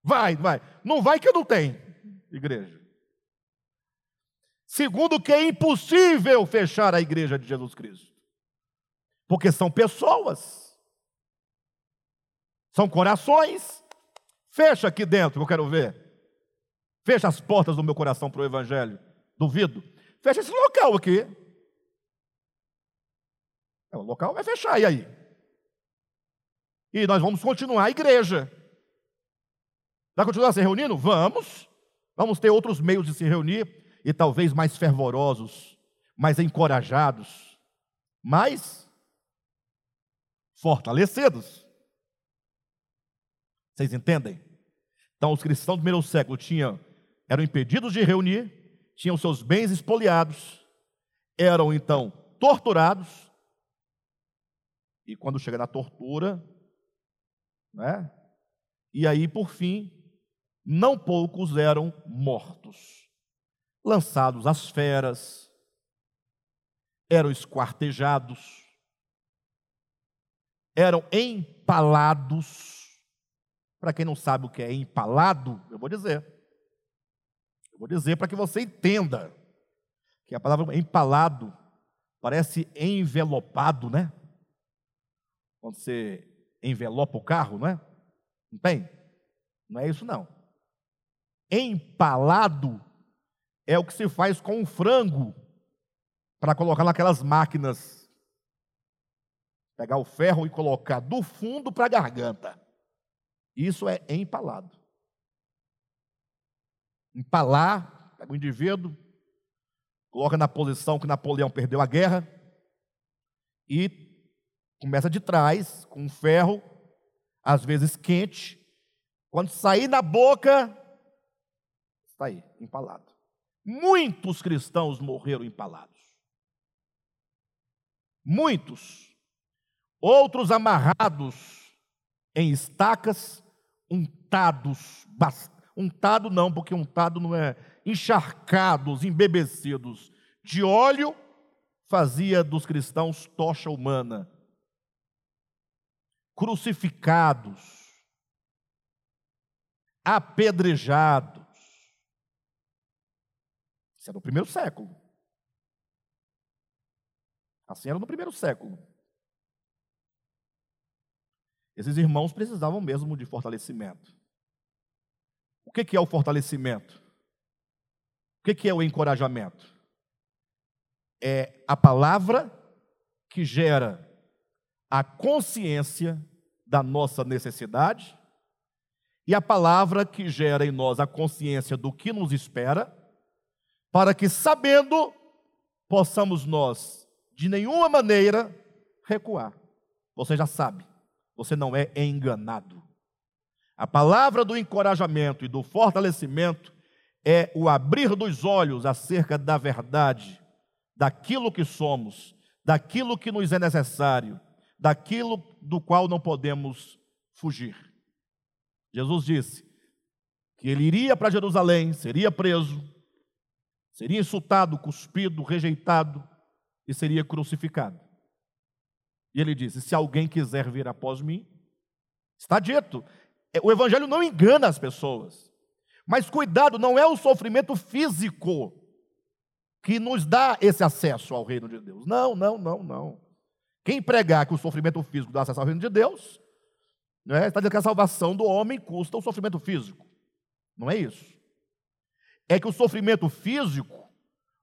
Vai, vai. Não vai que eu não tenho igreja. Segundo, que é impossível fechar a igreja de Jesus Cristo. Porque são pessoas. São corações. Fecha aqui dentro, eu quero ver. Fecha as portas do meu coração para o Evangelho. Duvido. Fecha esse local aqui. É, o local vai fechar, e aí? E nós vamos continuar a igreja. Vai continuar se reunindo? Vamos. Vamos ter outros meios de se reunir e talvez mais fervorosos, mais encorajados, mais fortalecidos. Vocês entendem? Então, os cristãos do primeiro século tinham, eram impedidos de reunir, tinham seus bens espoliados, eram então torturados, e quando chega na tortura, né? E aí, por fim, não poucos eram mortos, lançados às feras, eram esquartejados, eram empalados. Para quem não sabe o que é empalado, eu vou dizer. Eu vou dizer para que você entenda que a palavra empalado parece envelopado, né? Quando você envelopa o carro, não é? Não tem? Não é isso não. Empalado é o que se faz com um frango para colocar naquelas máquinas. Pegar o ferro e colocar do fundo para a garganta. Isso é empalado. Empalar, pega o indivíduo, coloca na posição que Napoleão perdeu a guerra e começa de trás, com um ferro, às vezes quente. Quando sair na boca, está aí, empalado. Muitos cristãos morreram empalados. Muitos. Outros amarrados em estacas, untados, untado não, porque untado não é encharcados, embebecidos de óleo, fazia dos cristãos tocha humana. Crucificados, apedrejados. Isso era no primeiro século. Assim era no primeiro século. Esses irmãos precisavam mesmo de fortalecimento. O que é o fortalecimento? O que é o encorajamento? É a palavra que gera a consciência da nossa necessidade e a palavra que gera em nós a consciência do que nos espera, para que, sabendo, possamos nós, de nenhuma maneira, recuar. Você já sabe, você não é enganado. A palavra do encorajamento e do fortalecimento é o abrir dos olhos acerca da verdade, daquilo que somos, daquilo que nos é necessário, daquilo do qual não podemos fugir. Jesus disse que ele iria para Jerusalém, seria preso, seria insultado, cuspido, rejeitado e seria crucificado. E ele disse: Se alguém quiser vir após mim, está dito, é, o Evangelho não engana as pessoas. Mas cuidado, não é o sofrimento físico que nos dá esse acesso ao reino de Deus. Não, não, não, não. Quem pregar que o sofrimento físico dá acesso ao reino de Deus, né, está dizendo que a salvação do homem custa o sofrimento físico. Não é isso. É que o sofrimento físico,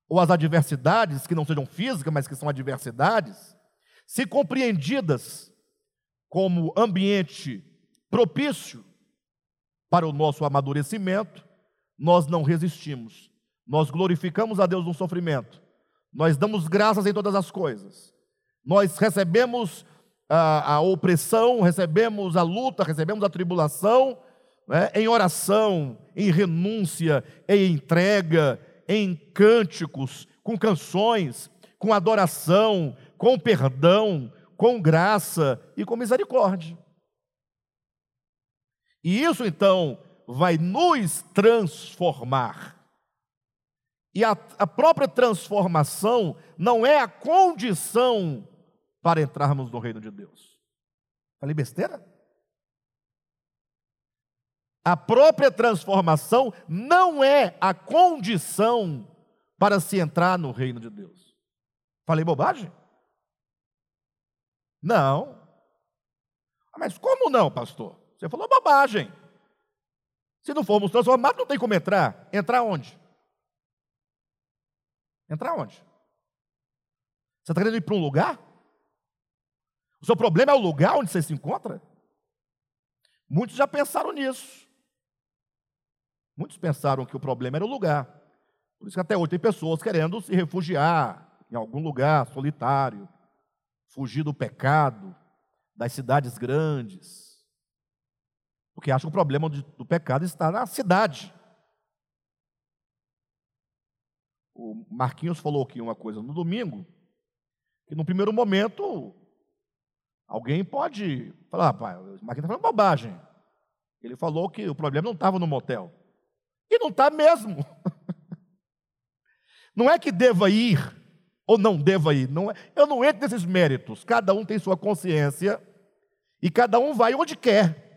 ou as adversidades, que não sejam físicas, mas que são adversidades, se compreendidas como ambiente propício para o nosso amadurecimento, nós não resistimos. Nós glorificamos a Deus no sofrimento. Nós damos graças em todas as coisas. Nós recebemos a, a opressão, recebemos a luta, recebemos a tribulação né, em oração, em renúncia, em entrega, em cânticos, com canções, com adoração, com perdão, com graça e com misericórdia. E isso então vai nos transformar. E a, a própria transformação não é a condição para entrarmos no reino de Deus. Falei besteira? A própria transformação não é a condição para se entrar no reino de Deus. Falei bobagem? Não. Mas como não, pastor? Você falou bobagem. Se não formos transformados, não tem como entrar. Entrar onde? Entrar onde? Você está querendo ir para um lugar? O seu problema é o lugar onde você se encontra? Muitos já pensaram nisso. Muitos pensaram que o problema era o lugar. Por isso que até hoje tem pessoas querendo se refugiar em algum lugar solitário, fugir do pecado, das cidades grandes porque acham que o problema do pecado está na cidade. O Marquinhos falou aqui uma coisa no domingo, que no primeiro momento, alguém pode falar, ah, pai, o Marquinhos está falando bobagem. Ele falou que o problema não estava no motel. E não está mesmo. Não é que deva ir ou não deva ir. Não é, eu não entro nesses méritos. Cada um tem sua consciência e cada um vai onde quer.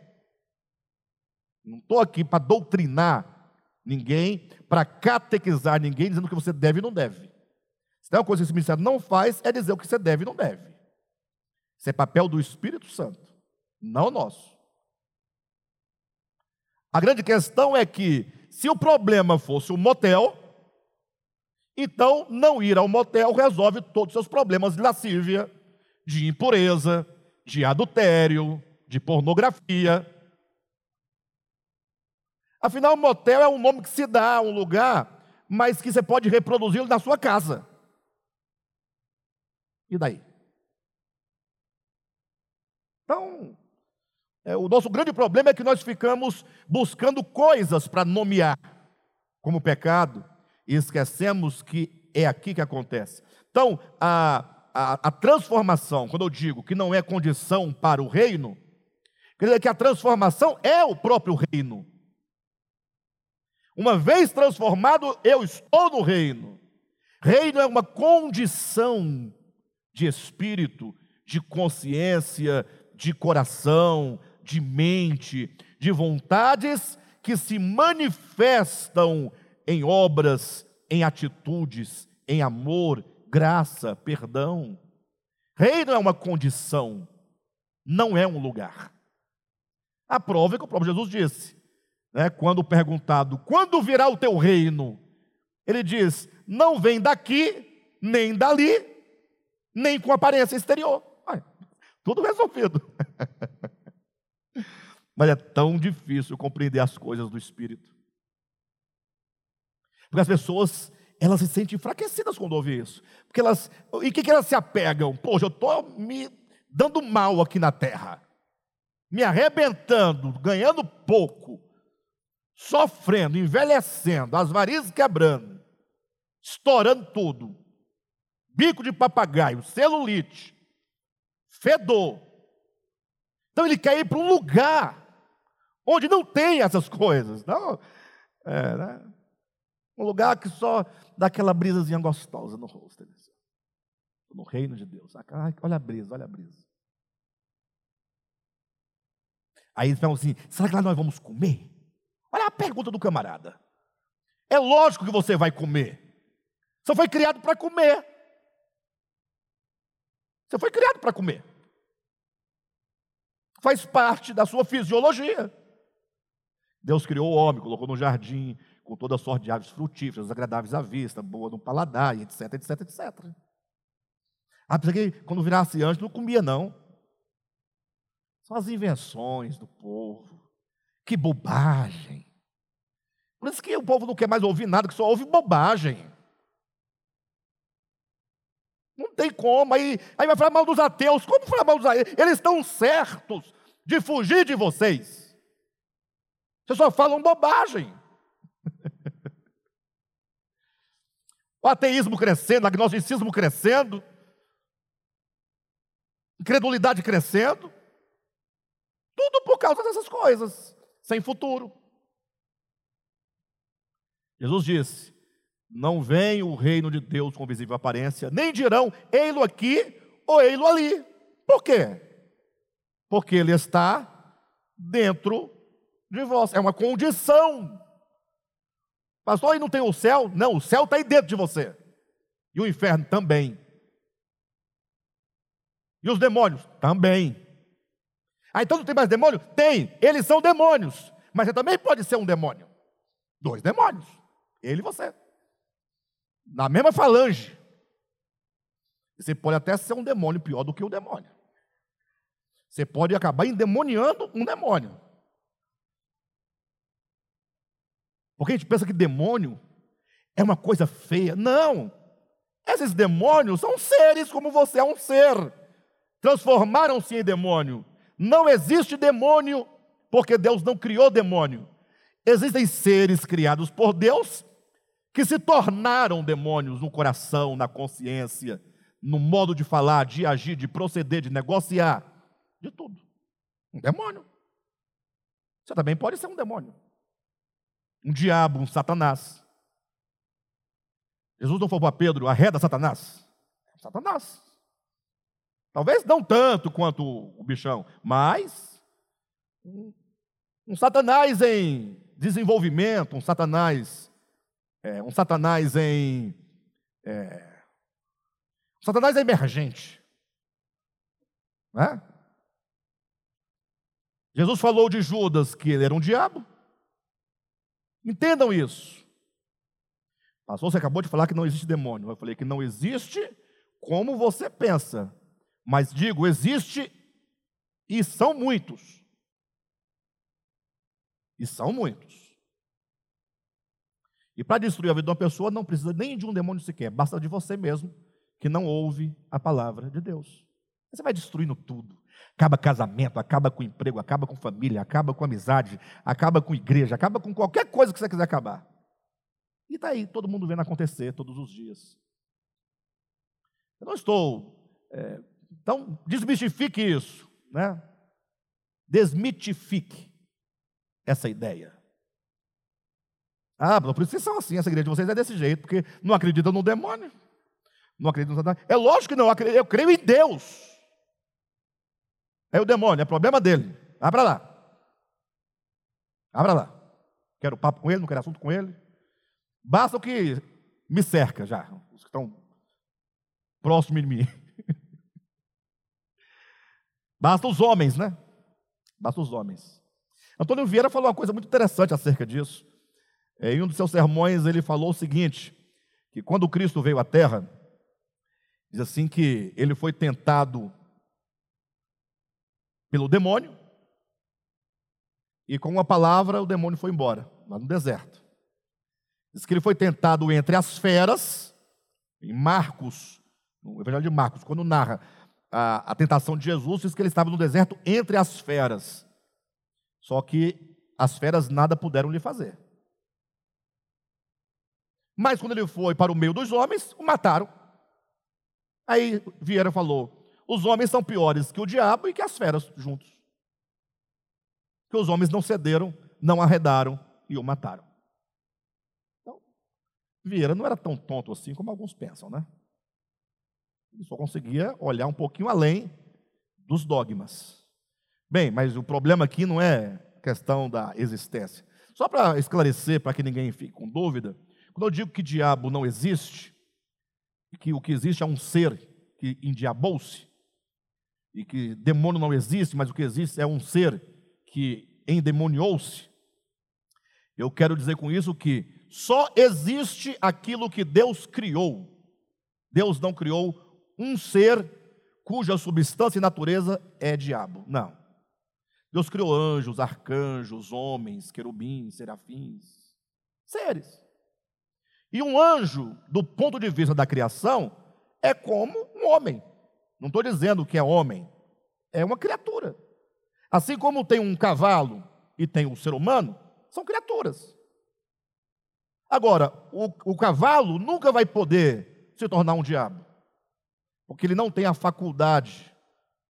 Não estou aqui para doutrinar ninguém, para catequizar ninguém, dizendo o que você deve e não deve. Se tem uma coisa que esse ministério não faz, é dizer o que você deve e não deve. Isso é papel do Espírito Santo, não nosso. A grande questão é que, se o problema fosse o motel, então não ir ao motel resolve todos os seus problemas de lascívia, de impureza, de adultério, de pornografia. Afinal, motel é um nome que se dá a um lugar, mas que você pode reproduzi-lo na sua casa. E daí? Então, é, o nosso grande problema é que nós ficamos buscando coisas para nomear como pecado e esquecemos que é aqui que acontece. Então, a, a, a transformação, quando eu digo que não é condição para o reino, quer dizer que a transformação é o próprio reino. Uma vez transformado, eu estou no reino. Reino é uma condição de espírito, de consciência, de coração, de mente, de vontades que se manifestam em obras, em atitudes, em amor, graça, perdão. Reino é uma condição, não é um lugar. A prova é que o próprio Jesus disse, né, quando perguntado: quando virá o teu reino? Ele diz: não vem daqui, nem dali, nem com aparência exterior. Ai, tudo resolvido. Mas é tão difícil compreender as coisas do Espírito. Porque as pessoas, elas se sentem enfraquecidas quando ouvem isso. Porque elas, e o que, que elas se apegam? Poxa, eu estou me dando mal aqui na terra, me arrebentando, ganhando pouco, sofrendo, envelhecendo, as varizes quebrando, estourando tudo, bico de papagaio, celulite, fedor. Então ele quer ir para um lugar onde não tem essas coisas. Não, é, né? Um lugar que só dá aquela brisazinha gostosa no rosto. No reino de Deus. Olha a brisa, olha a brisa. Aí eles falam assim: será que lá nós vamos comer? Olha a pergunta do camarada. É lógico que você vai comer. Você foi criado para comer. Você foi criado para comer. Faz parte da sua fisiologia. Deus criou o homem, colocou no jardim, com toda sorte de aves frutíferas, agradáveis à vista, boa no paladar, etc, etc, etc. Ah, pensei que quando virasse anjo não comia, não. São as invenções do povo. Que bobagem. Por isso que o povo não quer mais ouvir nada, que só ouve bobagem. Não tem como. Aí, aí vai falar mal dos ateus. Como falar mal dos ateus? Eles estão certos de fugir de vocês. Vocês só falam bobagem. o ateísmo crescendo, o agnosticismo crescendo, incredulidade crescendo, tudo por causa dessas coisas, sem futuro. Jesus disse: Não vem o reino de Deus com visível aparência, nem dirão, ei-lo aqui ou ei-lo ali. Por quê? Porque ele está dentro de vós. É uma condição. Pastor, aí não tem o céu? Não, o céu está aí dentro de você. E o inferno também. E os demônios? Também. Ah, então não tem mais demônio? Tem. Eles são demônios. Mas você também pode ser um demônio. Dois demônios. Ele e você. Na mesma falange. Você pode até ser um demônio pior do que o demônio. Você pode acabar endemoniando um demônio. Porque a gente pensa que demônio é uma coisa feia. Não! Esses demônios são seres como você é um ser. Transformaram-se em demônio. Não existe demônio porque Deus não criou demônio. Existem seres criados por Deus que se tornaram demônios no coração, na consciência, no modo de falar, de agir, de proceder, de negociar, de tudo. Um demônio. Você também pode ser um demônio um diabo, um Satanás. Jesus não falou para Pedro, arreda Satanás. Satanás. Talvez não tanto quanto o bichão, mas um, um Satanás em desenvolvimento, um Satanás, é, um Satanás em. É, um Satanás emergente. Né? Jesus falou de Judas que ele era um diabo. Entendam isso. Pastor, você acabou de falar que não existe demônio. Eu falei que não existe como você pensa. Mas digo, existe e são muitos. E são muitos. E para destruir a vida de uma pessoa não precisa nem de um demônio sequer, basta de você mesmo que não ouve a palavra de Deus. Você vai destruindo tudo. Acaba casamento, acaba com emprego, acaba com família, acaba com amizade, acaba com igreja, acaba com qualquer coisa que você quiser acabar. E está aí, todo mundo vendo acontecer todos os dias. Eu não estou. É, então, desmistifique isso, né? Desmitifique essa ideia. Ah, por isso vocês são assim, essa igreja de vocês é desse jeito, porque não acreditam no demônio. Não acreditam no Satanás. É lógico que não, eu creio em Deus. É o demônio, é problema dele. Abra lá. Abra lá. Quero papo com ele, não quero assunto com ele. Basta o que me cerca já, os que estão próximos de mim. Basta os homens, né? Basta os homens. Antônio Vieira falou uma coisa muito interessante acerca disso. É, em um dos seus sermões, ele falou o seguinte: que quando Cristo veio à Terra, diz assim que ele foi tentado pelo demônio, e com uma palavra o demônio foi embora, lá no deserto. Diz que ele foi tentado entre as feras, em Marcos, no Evangelho de Marcos, quando narra a, a tentação de Jesus, diz que ele estava no deserto entre as feras. Só que as feras nada puderam lhe fazer. Mas quando ele foi para o meio dos homens, o mataram. Aí Vieira falou: os homens são piores que o diabo e que as feras juntos. Que os homens não cederam, não arredaram e o mataram. Então, Vieira não era tão tonto assim como alguns pensam, né? Ele só conseguia olhar um pouquinho além dos dogmas. Bem, mas o problema aqui não é questão da existência. Só para esclarecer, para que ninguém fique com dúvida, quando eu digo que diabo não existe, que o que existe é um ser que endiabou-se, e que demônio não existe, mas o que existe é um ser que endemoniou-se. Eu quero dizer com isso que só existe aquilo que Deus criou. Deus não criou um ser cuja substância e natureza é diabo. Não. Deus criou anjos, arcanjos, homens, querubins, serafins, seres. E um anjo, do ponto de vista da criação, é como um homem. Não estou dizendo que é homem, é uma criatura. Assim como tem um cavalo e tem um ser humano, são criaturas. Agora, o, o cavalo nunca vai poder se tornar um diabo, porque ele não tem a faculdade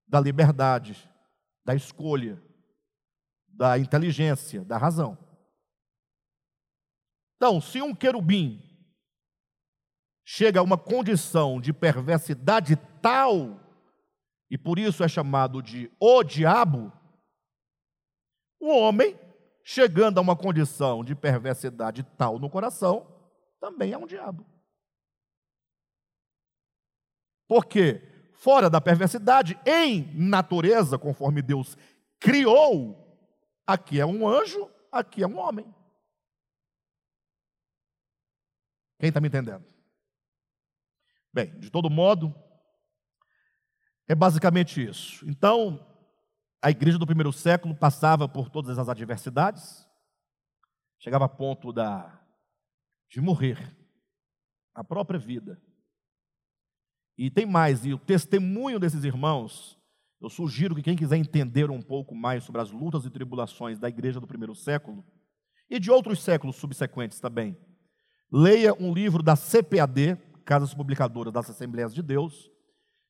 da liberdade, da escolha, da inteligência, da razão. Então, se um querubim chega a uma condição de perversidade tal e por isso é chamado de o diabo, o homem, chegando a uma condição de perversidade tal no coração, também é um diabo. Porque, fora da perversidade, em natureza, conforme Deus criou, aqui é um anjo, aqui é um homem. Quem está me entendendo? Bem, de todo modo, é basicamente isso. Então, a igreja do primeiro século passava por todas as adversidades, chegava a ponto da, de morrer, a própria vida. E tem mais, e o testemunho desses irmãos, eu sugiro que quem quiser entender um pouco mais sobre as lutas e tribulações da igreja do primeiro século, e de outros séculos subsequentes também, leia um livro da CPAD, Casas Publicadoras das Assembleias de Deus,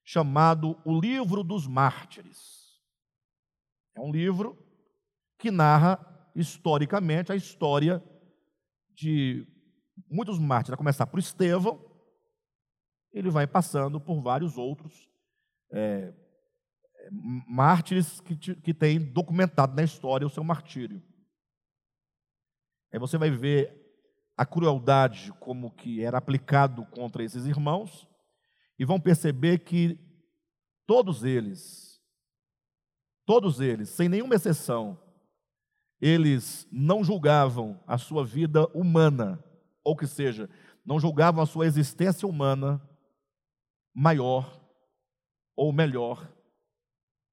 chamado O Livro dos Mártires. É um livro que narra historicamente a história de muitos mártires, a começar por Estevão, ele vai passando por vários outros é, mártires que, que têm documentado na história o seu martírio. Aí você vai ver a crueldade como que era aplicado contra esses irmãos, e vão perceber que todos eles, todos eles, sem nenhuma exceção, eles não julgavam a sua vida humana, ou que seja, não julgavam a sua existência humana maior ou melhor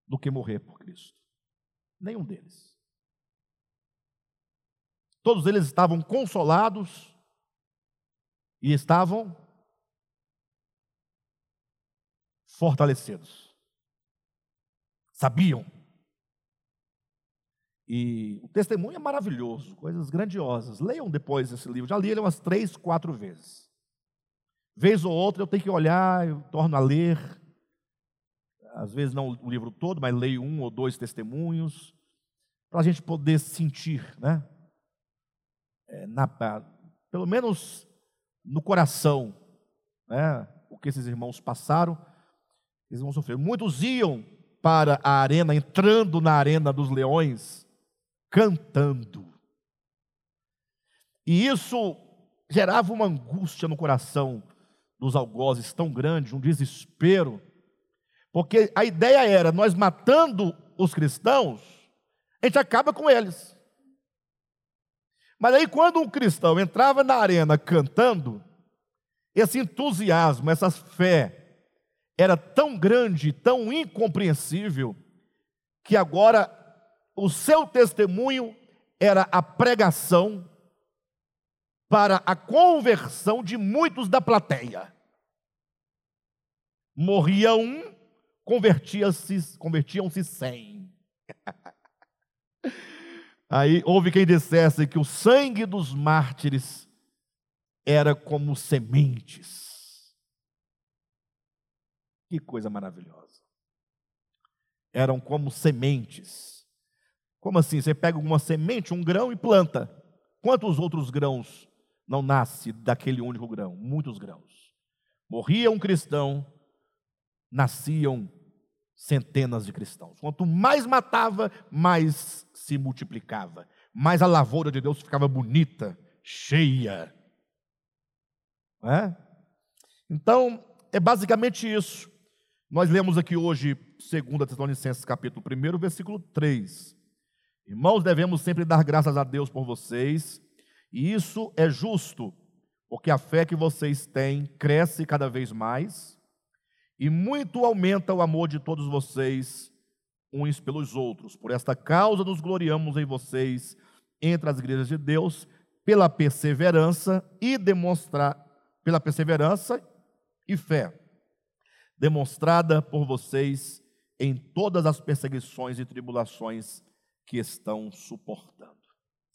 do que morrer por Cristo. Nenhum deles. Todos eles estavam consolados e estavam fortalecidos. Sabiam. E o testemunho é maravilhoso, coisas grandiosas. Leiam depois esse livro. Já li ele umas três, quatro vezes. Vez ou outra eu tenho que olhar, eu torno a ler. Às vezes não o livro todo, mas leio um ou dois testemunhos, para a gente poder sentir, né? É, na, pelo menos no coração, né? O que esses irmãos passaram eles vão sofrer. Muitos iam para a arena, entrando na arena dos leões, cantando. E isso gerava uma angústia no coração dos algozes tão grande, um desespero, porque a ideia era: nós matando os cristãos, a gente acaba com eles. Mas aí, quando um cristão entrava na arena cantando, esse entusiasmo, essa fé, era tão grande, tão incompreensível, que agora o seu testemunho era a pregação para a conversão de muitos da plateia. Morria um, convertia-se, convertiam-se cem. Aí houve quem dissesse que o sangue dos mártires era como sementes que coisa maravilhosa. Eram como sementes. Como assim? Você pega uma semente, um grão e planta. Quantos outros grãos não nasce daquele único grão? Muitos grãos. Morria um cristão, nasciam centenas de cristãos. Quanto mais matava, mais se multiplicava. Mais a lavoura de Deus ficava bonita, cheia. É? Então, é basicamente isso. Nós lemos aqui hoje 2 Tessalonicenses capítulo 1, versículo 3. Irmãos, devemos sempre dar graças a Deus por vocês, e isso é justo, porque a fé que vocês têm cresce cada vez mais, e muito aumenta o amor de todos vocês uns pelos outros. Por esta causa nos gloriamos em vocês entre as igrejas de Deus, pela perseverança e demonstrar pela perseverança e fé demonstrada por vocês em todas as perseguições e tribulações que estão suportando.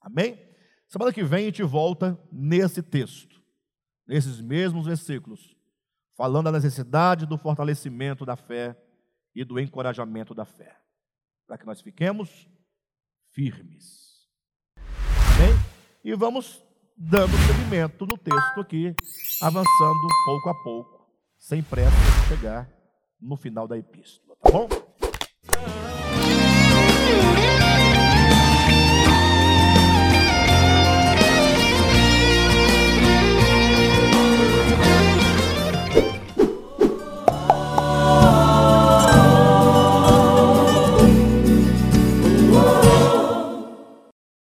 Amém? Semana que vem a gente volta nesse texto, nesses mesmos versículos, falando da necessidade do fortalecimento da fé e do encorajamento da fé, para que nós fiquemos firmes. Amém? E vamos dando seguimento no texto aqui, avançando pouco a pouco sem pressa de chegar no final da epístola, tá bom?